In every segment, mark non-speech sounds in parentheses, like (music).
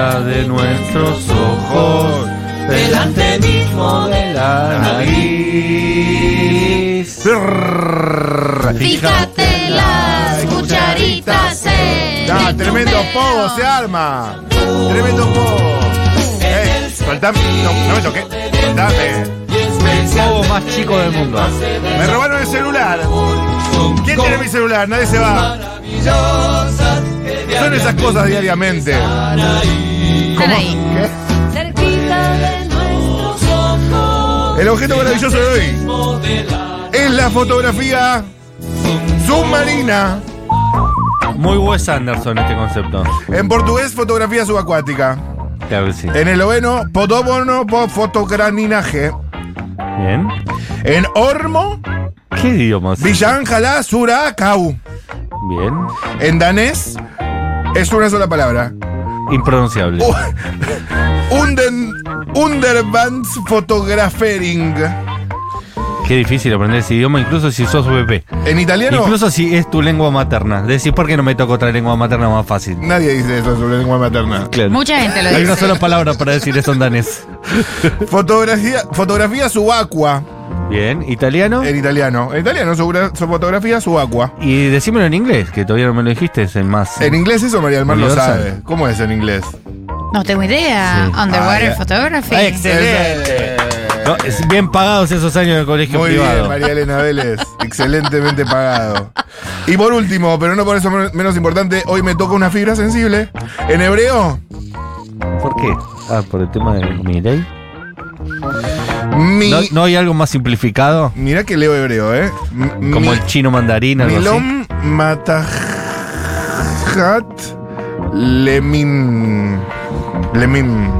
De nuestros ojos, Delante mismo de la nariz. Fíjate las cucharitas en Ah, el tremendo tubero. pogo se arma. Tremendo pogo. Soltame. No, no me toqué. Soltame. El juego más chico del mundo. Me robaron el celular. ¿Quién tiene mi celular? Nadie se va. Son esas cosas diariamente. Están ahí. ¿Qué? Cerquita de nuestros ojos. El objeto maravilloso de hoy es la fotografía submarina. Muy Wes Anderson este concepto. En portugués, fotografía subacuática. Claro que sí. En esloveno, podobono po fotograninaje. Bien. En ormo, ¿Qué idiomas? villanjala surakau. Bien. En danés, es una sola palabra. Impronunciable. Unden, underbands fotografering. Qué difícil aprender ese idioma, incluso si sos bebé. En italiano, Incluso si es tu lengua materna. Decís, ¿por qué no me toca otra lengua materna más fácil? nadie dice eso sobre lengua materna. Claro. Mucha gente lo Hay una dice. sola palabra para decir eso en danés. Fotografía, fotografía subacua. Bien. ¿Italiano? En italiano. En italiano, su, su fotografía subacua. Y decímelo en inglés, que todavía no me lo dijiste, es el más. En inglés eso María del Mar lo Universal. sabe. ¿Cómo es en inglés? No tengo idea. Sí. Underwater Ah, ya. Photography. Ah, excelente. No, es bien pagados esos años de colegio Muy privado. bien, María Elena Vélez. (laughs) Excelentemente pagado. Y por último, pero no por eso men- menos importante, hoy me toca una fibra sensible. En hebreo, ¿Por qué? Ah, por el tema de mi ley. Mi. ¿No, no hay algo más simplificado? Mirá que leo hebreo, ¿eh? M- Como mi- el chino mandarín, algo así. Milom Matajat Lemin. Lemin.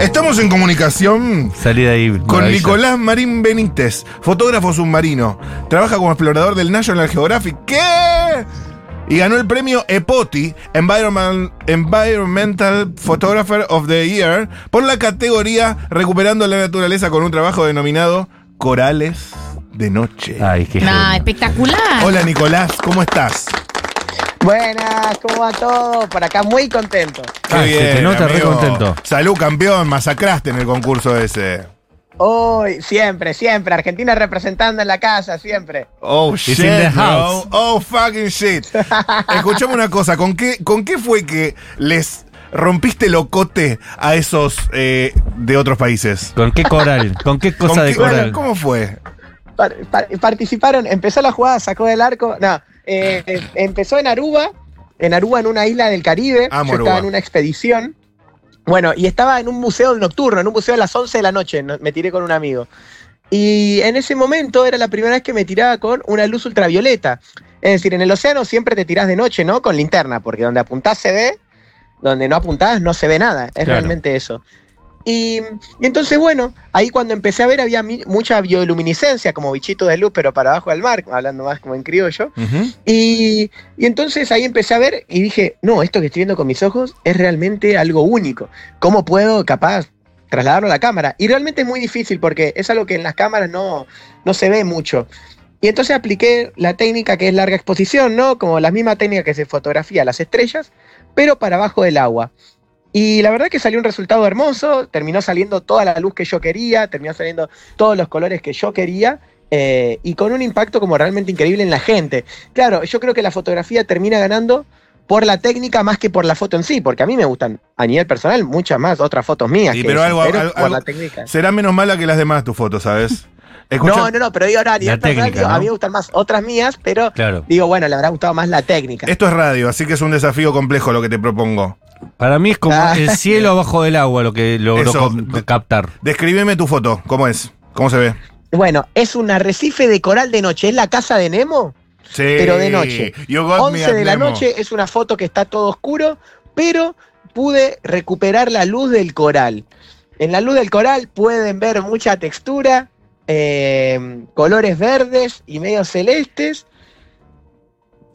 Estamos en comunicación ahí. con maravilla. Nicolás Marín Benítez, fotógrafo submarino. Trabaja como explorador del National Geographic. ¿Qué? Y ganó el premio EPOTI, Environment- Environmental Photographer of the Year, por la categoría Recuperando la Naturaleza con un trabajo denominado Corales de Noche. Ay, qué genio. espectacular. Hola Nicolás, ¿cómo estás? Buenas, ¿cómo va todo? Por acá muy contento. Ah, se te nota re contento. Salud, campeón, masacraste en el concurso ese. Hoy, siempre, siempre. Argentina representando en la casa, siempre. Oh, shit, in the bro. house. Oh, fucking shit. (laughs) Escuchame una cosa, ¿con qué, ¿con qué fue que les rompiste locote a esos eh, de otros países? ¿Con qué coral? (laughs) ¿Con qué cosa ¿Con de qué- coral? ¿Cómo fue? Par- par- participaron, empezó la jugada, sacó del arco. No, eh, eh, empezó en Aruba, en Aruba, en una isla del Caribe. Amo Yo Aruba. estaba en una expedición. Bueno, y estaba en un museo nocturno, en un museo a las 11 de la noche. no- Me tiré con un amigo. Y en ese momento era la primera vez que me tiraba con una luz ultravioleta. Es decir, en el océano siempre te tirás de noche, ¿no? Con linterna, porque donde apuntás se ve, donde no apuntás no se ve nada. Es Claro. realmente eso. Y, y entonces, bueno, ahí cuando empecé a ver había mi- mucha bioluminiscencia, como bichito de luz, pero para abajo del mar, hablando más como en criollo. Y, y entonces ahí empecé a ver y dije, no, esto que estoy viendo con mis ojos es realmente algo único. ¿Cómo puedo, capaz, trasladarlo a la cámara? Y realmente es muy difícil porque es algo que en las cámaras no, no se ve mucho. Y entonces apliqué la técnica que es larga exposición, ¿no? Como la misma técnica que se fotografía las estrellas, pero para abajo del agua. Y la verdad que salió un resultado hermoso, terminó saliendo toda la luz que yo quería, terminó saliendo todos los colores que yo quería, eh, y con un impacto como realmente increíble en la gente. Claro, yo creo que la fotografía termina ganando por la técnica más que por la foto en sí, porque a mí me gustan a nivel personal muchas más otras fotos mías. Sí, que pero esas, algo- algo- por algo- la técnica. Será menos mala que las demás tus fotos, ¿sabes? Escucha- (laughs) No, no, no, pero digo ahora a nivel personal, técnica, digo, ¿no? a mí me gustan más otras mías, pero Claro. digo, bueno, le habrá gustado más la técnica. Esto es radio, así que es un desafío complejo lo que te propongo. Para mí es como Ah. el cielo abajo del agua lo que logró Eso. captar. Descríbeme tu foto, ¿cómo es? ¿Cómo se ve? Bueno, es un arrecife de coral de noche, es la casa de Nemo, Sí. pero de noche. You got me 11 at de la Nemo. noche es una foto que está todo oscuro, pero pude recuperar la luz del coral. En la luz del coral pueden ver mucha textura, eh, colores verdes y medio celestes.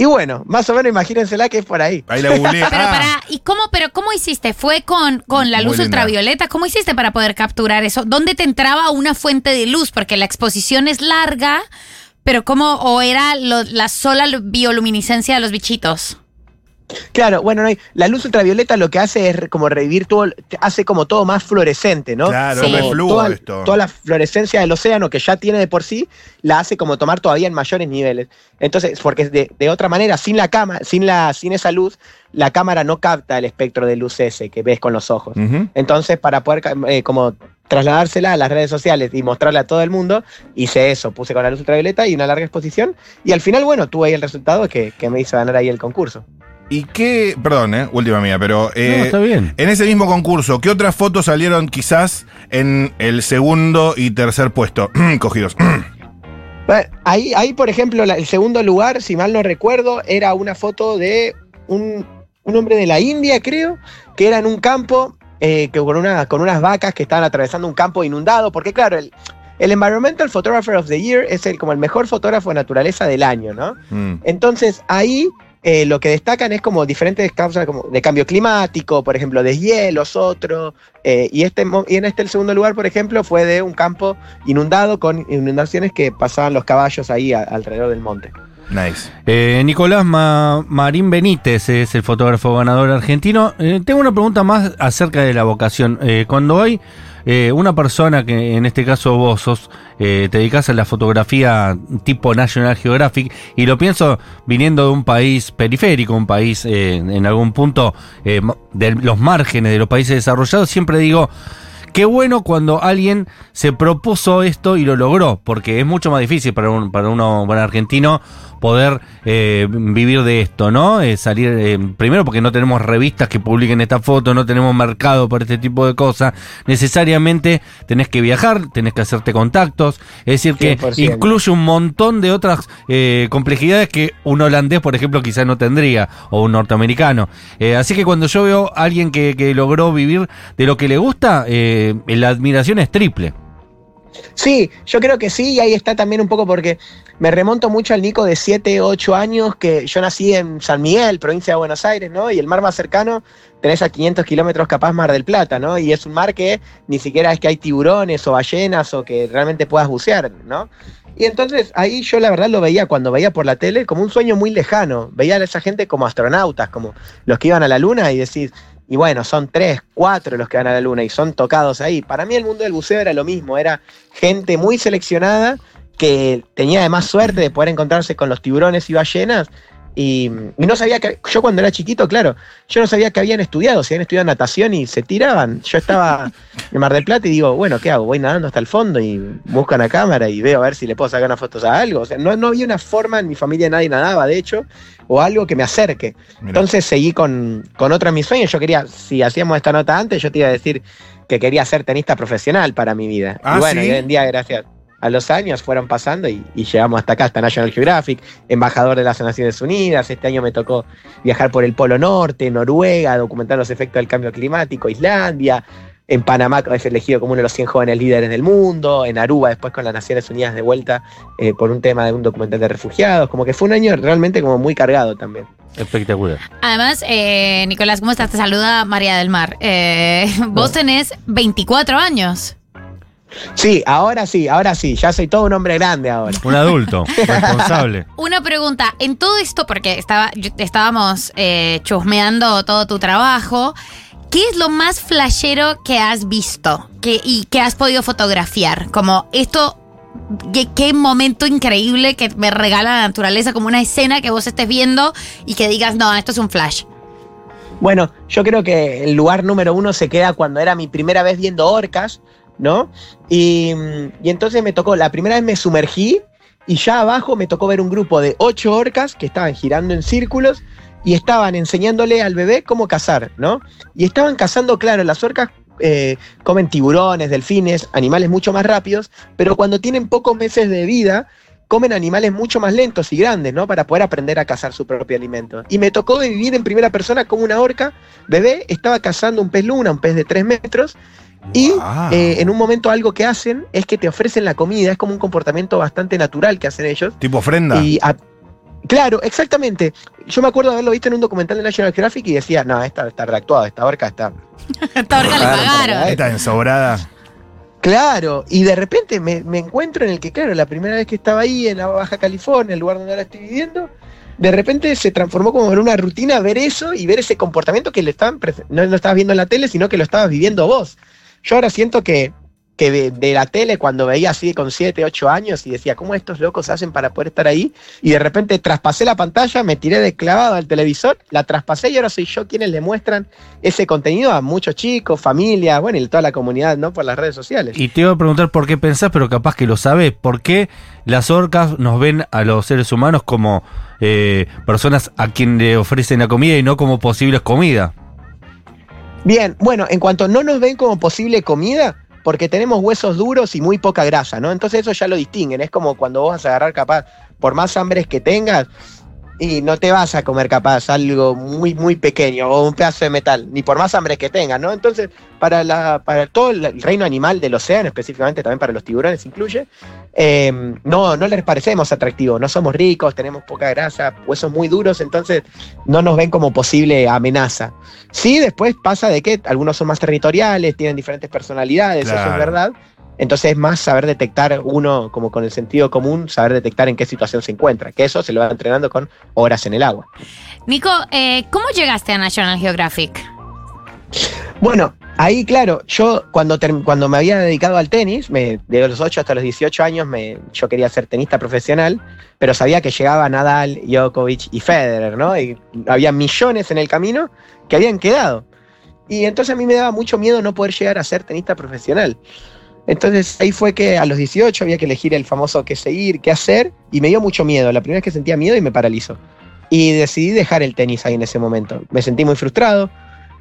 Y bueno, más o menos imagínensela que es por ahí. Ahí la googleé. Pero Ah, para, ¿y cómo, pero cómo hiciste? ¿Fue con, con la Muy luz linda. ultravioleta? ¿Cómo hiciste para poder capturar eso? ¿Dónde te entraba una fuente de luz? Porque la exposición es larga, pero ¿cómo? ¿O era lo- la sola bioluminiscencia de los bichitos? Claro, bueno, no hay- la luz ultravioleta lo que hace es como revivir todo, hace como todo más fluorescente, ¿no? Claro, Sí. reflujo toda, esto. toda la fluorescencia del océano que ya tiene de por sí, la hace como tomar todavía en mayores niveles. Entonces, porque de, de otra manera, sin la cámara, sin la, sin esa luz, la cámara no capta el espectro de luz ese que ves con los ojos. Entonces, para poder ca- eh, como trasladársela a las redes sociales y mostrarla a todo el mundo, hice eso, puse con la luz ultravioleta y una larga exposición. Y al final, bueno, tuve ahí el resultado que, que me hizo ganar ahí el concurso. ¿Y qué? Perdón, eh, última mía, pero. eh, no, está bien. En ese mismo concurso, ¿qué otras fotos salieron quizás en el segundo y tercer puesto? (clears throat) Cogidos. (clears throat) Bueno, ahí, ahí, por ejemplo, la- el segundo lugar, si mal no recuerdo, era una foto de un, un hombre de la India, creo, que era en un campo eh, que con, una, con unas vacas que estaban atravesando un campo inundado, porque claro, el, el Environmental Photographer of the Year es el, como el mejor fotógrafo de naturaleza del año, ¿no? Mm. Entonces ahí eh, lo que destacan es como diferentes causas como de cambio climático, por ejemplo, de hielos, otro. eh, y, este, y en este el segundo lugar, por ejemplo, fue de un campo inundado con inundaciones que pasaban los caballos ahí a- alrededor del monte. Nice. Eh, Nicolás Ma- Marín Benítez es el fotógrafo ganador argentino. Eh, tengo una pregunta más acerca de la vocación. Eh, cuando hay eh, una persona que en este caso vos sos, eh, te dedicas a la fotografía tipo National Geographic y lo pienso viniendo de un país periférico, un país eh, en algún punto eh, de los márgenes de los países desarrollados, siempre digo, Qué bueno cuando alguien se propuso esto y lo logró, porque es mucho más difícil para un para uno para un argentino poder eh, vivir de esto, ¿no? Eh, salir eh, primero porque no tenemos revistas que publiquen esta foto, no tenemos mercado para este tipo de cosas. Necesariamente tenés que viajar, tenés que hacerte contactos, es decir que 100%. incluye un montón de otras eh, complejidades que un holandés, por ejemplo, quizás no tendría o un norteamericano. Eh, así que cuando yo veo a alguien que, que logró vivir de lo que le gusta, eh, la admiración es triple. Sí, yo creo que sí, y ahí está también un poco porque me remonto mucho al Nico de 7, 8 años, que yo nací en San Miguel, provincia de Buenos Aires, ¿no? Y el mar más cercano tenés a 500 kilómetros capaz Mar del Plata, ¿no? Y es un mar que ni siquiera es que hay tiburones o ballenas o que realmente puedas bucear, ¿no? Y entonces ahí yo la verdad lo veía cuando veía por la tele como un sueño muy lejano. Veía a esa gente como astronautas, como los que iban a la luna y decís, y bueno, son tres, cuatro los que van a la luna y son tocados ahí. Para mí el mundo del buceo era lo mismo, era gente muy seleccionada que tenía además suerte de poder encontrarse con los tiburones y ballenas. Y, y no sabía que, yo cuando era chiquito, claro, yo no sabía que habían estudiado, si habían estudiado natación y se tiraban. Yo estaba (laughs) en Mar del Plata y digo, bueno, ¿qué hago? Voy nadando hasta el fondo y busco una cámara y veo a ver si le puedo sacar unas fotos a algo. O sea, no, no había una forma, en mi familia nadie nadaba, de hecho, o algo que me acerque. Entonces seguí con, con otro de mis sueños. Yo quería, si hacíamos esta nota antes, yo te iba a decir que quería ser tenista profesional para mi vida. Ah, y bueno, ¿sí? y hoy en día, gracias a los años, fueron pasando y, y llegamos hasta acá, hasta National Geographic, embajador de las Naciones Unidas. Este año me tocó viajar por el Polo Norte, Noruega, documentar los efectos del cambio climático, Islandia. En Panamá es elegido como uno de los 100 jóvenes líderes del mundo. En Aruba, después con las Naciones Unidas de vuelta eh, por un tema de un documental de refugiados. Como que fue un año realmente como muy cargado también. Espectacular. Además, eh, Nicolás, ¿cómo estás? Te saluda María del Mar. Eh, (laughs) vos tenés 24 años. Sí, ahora sí, ahora sí. Ya soy todo un hombre grande ahora. Un adulto, (laughs) responsable. Una pregunta, en todo esto, porque estaba, estábamos eh, chusmeando todo tu trabajo, ¿qué es lo más flashero que has visto que, y que has podido fotografiar? Como esto, qué, qué momento increíble que me regala la naturaleza, como una escena que vos estés viendo y que digas, no, esto es un flash. Bueno, yo creo que el lugar número uno se queda cuando era mi primera vez viendo orcas, ¿no? Y, y entonces me tocó, la primera vez me sumergí y ya abajo me tocó ver un grupo de ocho orcas que estaban girando en círculos y estaban enseñándole al bebé cómo cazar, ¿no? Y estaban cazando, claro, las orcas eh, comen tiburones, delfines, animales mucho más rápidos, pero cuando tienen pocos meses de vida, comen animales mucho más lentos y grandes, ¿no? Para poder aprender a cazar su propio alimento. Y me tocó vivir en primera persona como una orca, bebé, estaba cazando un pez luna, un pez de tres metros, y Wow. eh, en un momento algo que hacen es que te ofrecen la comida, es como un comportamiento bastante natural que hacen ellos. Tipo ofrenda. Y a- Claro, exactamente. Yo me acuerdo de haberlo visto en un documental de National Geographic y decía, no, esta está reactuada, esta barca está. (laughs) Esta orca le pagaron. Esta ensobrada. Claro, y de repente me, me encuentro en el que, claro, la primera vez que estaba ahí en la Baja California, el lugar donde ahora estoy viviendo, de repente se transformó como en una rutina ver eso y ver ese comportamiento que le estaban no lo estabas viendo en la tele, sino que lo estabas viviendo vos. Yo ahora siento que, que de, de la tele, cuando veía así con 7, 8 años y decía, ¿cómo estos locos hacen para poder estar ahí? Y de repente traspasé la pantalla, me tiré de clavado al televisor, la traspasé y ahora soy yo quienes le muestran ese contenido a muchos chicos, familias, bueno, y toda la comunidad, ¿no? Por las redes sociales. Y te iba a preguntar por qué pensás, pero capaz que lo sabes. ¿Por qué las orcas nos ven a los seres humanos como eh, personas a quien le ofrecen la comida y no como posibles comida? Bien, bueno, en cuanto no nos ven como posible comida, porque tenemos huesos duros y muy poca grasa, ¿no? Entonces eso ya lo distinguen. Es como cuando vos vas a agarrar capaz, por más hambres que tengas, y no te vas a comer capaz algo muy, muy pequeño o un pedazo de metal, ni por más hambre que tengas, ¿no? Entonces, para, la, para todo el reino animal del océano, específicamente también para los tiburones incluye, eh, no, no les parecemos atractivos, no somos ricos, tenemos poca grasa, huesos muy duros, entonces no nos ven como posible amenaza. Sí, después pasa de que algunos son más territoriales, tienen diferentes personalidades, eso Claro. es verdad. Entonces es más saber detectar uno, como con el sentido común, saber detectar en qué situación se encuentra. Que eso se lo va entrenando con horas en el agua. Nico, eh, ¿cómo llegaste a National Geographic? Bueno, ahí claro, yo cuando, cuando me había dedicado al tenis, me, de los 8 hasta los 18 años, me, yo quería ser tenista profesional, pero sabía que llegaba Nadal, Djokovic y Federer, ¿no? Y había millones en el camino que habían quedado. Y entonces a mí me daba mucho miedo no poder llegar a ser tenista profesional. Entonces ahí fue que a los 18 había que elegir el famoso qué seguir, qué hacer, y me dio mucho miedo. La primera vez que sentía miedo y me paralizó. Y decidí dejar el tenis ahí en ese momento. Me sentí muy frustrado.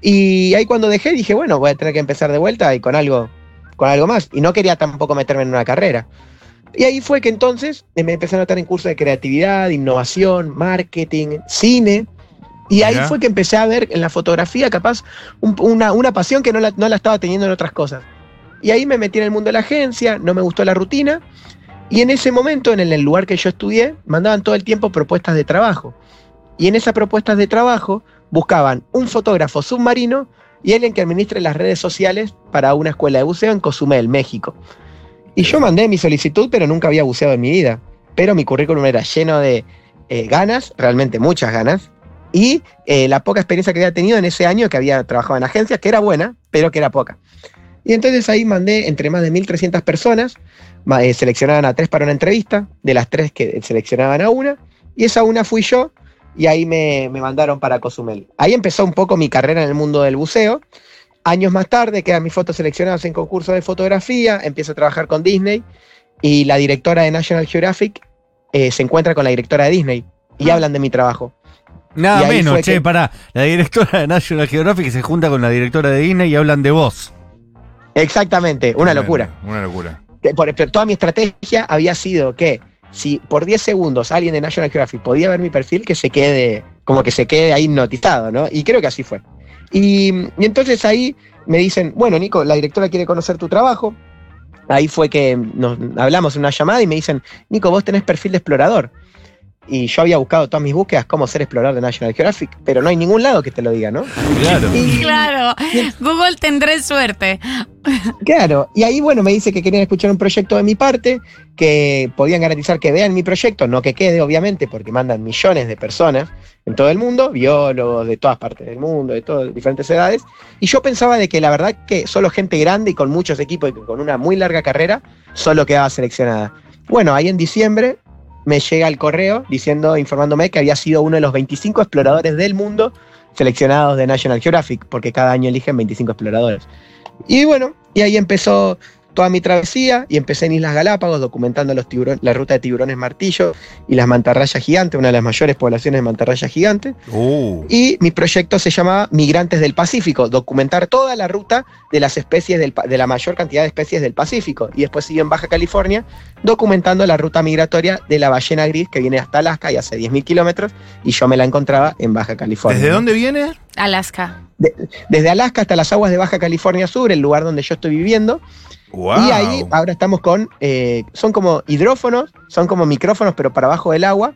Y ahí cuando dejé dije, bueno, voy a tener que empezar de vuelta y con algo, con algo más. Y no quería tampoco meterme en una carrera. Y ahí fue que entonces me empecé a notar en cursos de creatividad, innovación, marketing, cine. Y ahí fue que empecé a ver en la fotografía capaz un- una, una pasión que no la, no la estaba teniendo en otras cosas. Y ahí me metí en el mundo de la agencia, no me gustó la rutina. Y en ese momento, en el, lugar que yo estudié, mandaban todo el tiempo propuestas de trabajo. Y en esas propuestas de trabajo buscaban un fotógrafo submarino y alguien que administre las redes sociales para una escuela de buceo en Cozumel, México. Y yo mandé mi solicitud, pero nunca había buceado en mi vida. Pero mi currículum era lleno de eh, ganas, realmente muchas ganas, y eh, la poca experiencia que había tenido en ese año que había trabajado en agencias, que era buena, pero que era poca. Y entonces ahí mandé entre más de 1.300 personas, eh, seleccionaban a tres para una entrevista, de las tres que seleccionaban a una, y esa una fui yo, y ahí me, me mandaron para Cozumel. Ahí empezó un poco mi carrera en el mundo del buceo. Años más tarde quedan mis fotos seleccionadas en concursos de fotografía, empiezo a trabajar con Disney y la directora de National Geographic eh, se encuentra con la directora de Disney y Ah. hablan de mi trabajo. Nada menos, che, que- pará. La directora de National Geographic se junta con la directora de Disney y hablan de vos. Exactamente, una locura. Una locura. Por- pero toda mi estrategia había sido que si por 10 segundos alguien de National Geographic podía ver mi perfil, que se quede, como que se quede ahí hipnotizado, ¿no? Y creo que así fue. Y, y entonces ahí me dicen, bueno, Nico, la directora quiere conocer tu trabajo. Ahí fue que nos hablamos en una llamada y me dicen, Nico, vos tenés perfil de explorador. Y yo había buscado todas mis búsquedas cómo ser explorador de National Geographic, pero no hay ningún lado que te lo diga, ¿no? Claro. Y- Claro, Google tendré suerte. Claro, y ahí bueno, me dice que querían escuchar un proyecto de mi parte, que podían garantizar que vean mi proyecto, no que quede obviamente, porque mandan millones de personas en todo el mundo, biólogos de todas partes del mundo, de todas diferentes edades, y yo pensaba de que la verdad que solo gente grande y con muchos equipos y con una muy larga carrera, solo quedaba seleccionada. Bueno, ahí en diciembre me llega el correo diciendo, informándome que había sido uno de los 25 exploradores del mundo seleccionados de National Geographic, porque cada año eligen 25 exploradores. Y bueno, y ahí empezó toda mi travesía y empecé en Islas Galápagos documentando los tiburones, la ruta de tiburones martillo y las mantarrayas gigantes, una de las mayores poblaciones de mantarrayas gigantes. Uh. Y mi proyecto se llamaba Migrantes del Pacífico, documentar toda la ruta de las especies del, de la mayor cantidad de especies del Pacífico. Y después siguió en Baja California documentando la ruta migratoria de la ballena gris que viene hasta Alaska y hace 10.000 kilómetros y yo me la encontraba en Baja California. ¿Desde dónde viene? Alaska. Desde Alaska hasta las aguas de Baja California Sur, el lugar donde yo estoy viviendo. Wow. Y ahí ahora estamos con, eh, son como hidrófonos, son como micrófonos, pero para abajo del agua.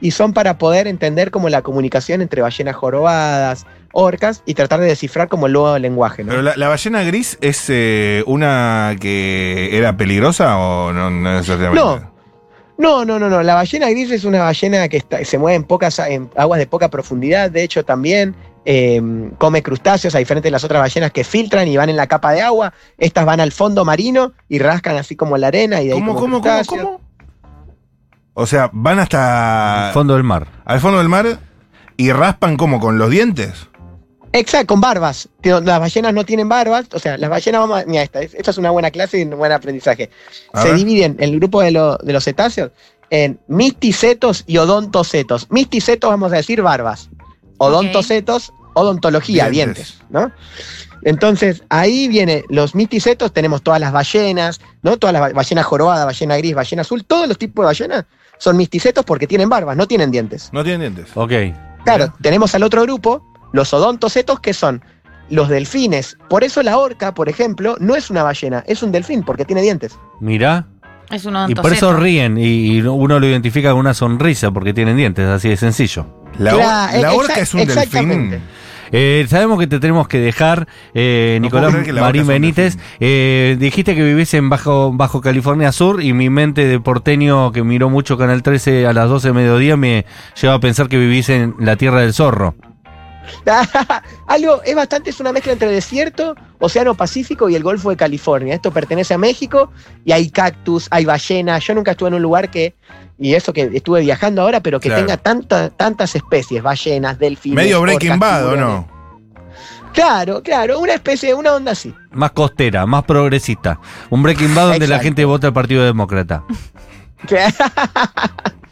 y son para poder entender como la comunicación entre ballenas jorobadas, orcas y tratar de descifrar como el nuevo lenguaje. ¿no? Pero la, la ballena gris es eh, una que era peligrosa o no, no necesariamente? No. No, no, no, no. La ballena gris es una ballena que está- se mueve en pocas en aguas de poca profundidad. De hecho, también eh, come crustáceos, a diferencia de las otras ballenas que filtran y van en la capa de agua. Estas van al fondo marino y rascan así como la arena y de ahí ¿Cómo, como cómo, cómo, cómo? O sea, van hasta Fondo del mar. al fondo del mar y raspan como con los dientes. Exacto, con barbas. Las ballenas no tienen barbas. O sea, las ballenas, vamos a- mira, esta, es- esta es una buena clase y un buen aprendizaje. A Se ver. dividen el grupo de, lo- de los cetáceos en misticetos y odontocetos. Misticetos, vamos a decir, barbas. Odontocetos, odontología, Dientes. dientes, ¿no? Entonces, ahí viene los misticetos, tenemos todas las ballenas, ¿no? Todas las ba- ballenas jorobadas, ballena gris, ballena azul, todos los tipos de ballenas son misticetos porque tienen barbas, no tienen dientes. No tienen dientes. Ok. Claro, tenemos al otro grupo, los odontocetos, que son los delfines. Por eso la orca, por ejemplo, no es una ballena, es un delfín, porque tiene dientes. Mirá. Es un Y por eso ríen y y uno lo identifica con una sonrisa porque tienen dientes, así de sencillo. La, orca es un delfín. Eh, sabemos que te tenemos que dejar, eh, No Nicolás Marín Benítez. Eh, dijiste que vivís en Bajo, Bajo California Sur y mi mente de porteño que miró mucho Canal 13 a las 12 de mediodía me lleva a pensar que vivís en la Tierra del Zorro. (laughs) Algo, es bastante, es una mezcla entre desierto, Océano Pacífico y el Golfo de California. Esto pertenece a México y hay cactus, hay ballenas. Yo nunca estuve en un lugar que, y eso que estuve viajando ahora, pero que Claro. tenga tanta, tantas especies, ballenas, delfines. Medio Breaking Bad, ¿o no? Claro, claro, una especie, una onda así. Más costera, más progresista. Un Breaking Bad donde la gente vota al Partido Demócrata. (laughs)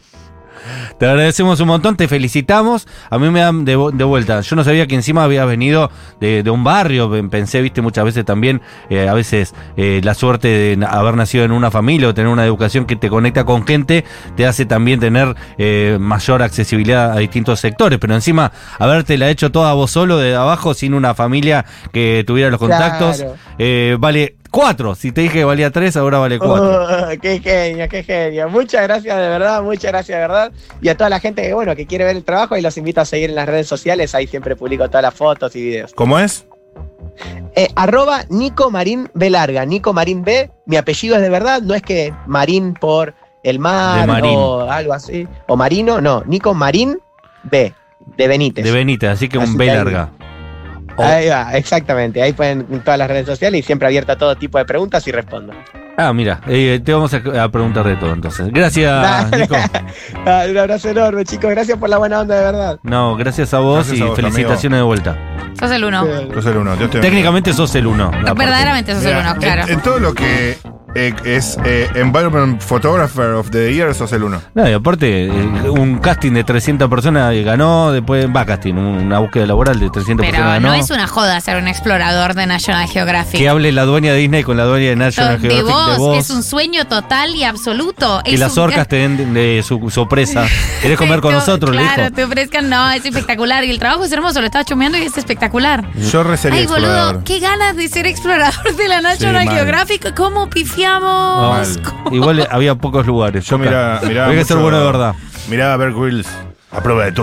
Te agradecemos un montón, te felicitamos. A mí me dan de, de vuelta. Yo no sabía que encima había venido de, de un barrio. Pensé, viste, muchas veces también, eh, a veces eh, la suerte de haber nacido en una familia o tener una educación que te conecta con gente, te hace también tener eh, mayor accesibilidad a distintos sectores. Pero encima, habértela hecho toda vos solo de abajo, sin una familia que tuviera los contactos, Claro. eh, vale cuatro. Si te dije que valía tres, ahora vale cuatro. (laughs) Qué genio, qué genio. Muchas gracias de verdad, muchas gracias de verdad. Y a toda la gente que, bueno, que quiere ver el trabajo y los invito a seguir en las redes sociales. Ahí siempre publico todas las fotos y videos. ¿Cómo es? Eh, arroba Nico Marín B larga, Nico Marín B. Mi apellido es de verdad, no es que Marín por el mar o algo así. O Marino, no, Nico Marín B. De Benítez. De Benítez, así que un B larga. Oh. Ahí va, exactamente. Ahí pueden en todas las redes sociales y siempre abierta a todo tipo de preguntas y respondo. Ah, mira, eh, te vamos a, a preguntar de todo entonces. Gracias. (laughs) Nico. (laughs) Ah, un abrazo enorme, chicos. Gracias por la buena onda, de verdad. No, gracias a vos Gracias y a vos, felicitaciones de vuelta. Sos el uno. Yo soy el uno. Dios te. Técnicamente sos el uno. No, verdaderamente sos el Mira, uno, claro. En, en todo lo que eh, es eh, Environment Photographer of the Year, sos el uno. No, y aparte, eh, un casting de 300 personas ganó, después va casting, un- una búsqueda laboral de 300 Pero personas no ganó. es una joda ser un explorador de National Geographic. Que hable la dueña de Disney con la dueña de National de Geographic vos, de vos. es un sueño total y absoluto. que Es las orcas te den de, su, su presa. (laughs) ¿Querés comer con nosotros? Le Claro, dijo. te ofrezcan, no, es espectacular. Y el trabajo es hermoso, lo estaba chumeando y es espectacular. Yo resería Ay, boludo, explorador. qué ganas de ser explorador de la National. Geographic. ¿Cómo Mal. Igual había pocos lugares. Yo mirá, mirá Hay que ser bueno de verdad. Mirá a Bear Grylls. A prueba de todo.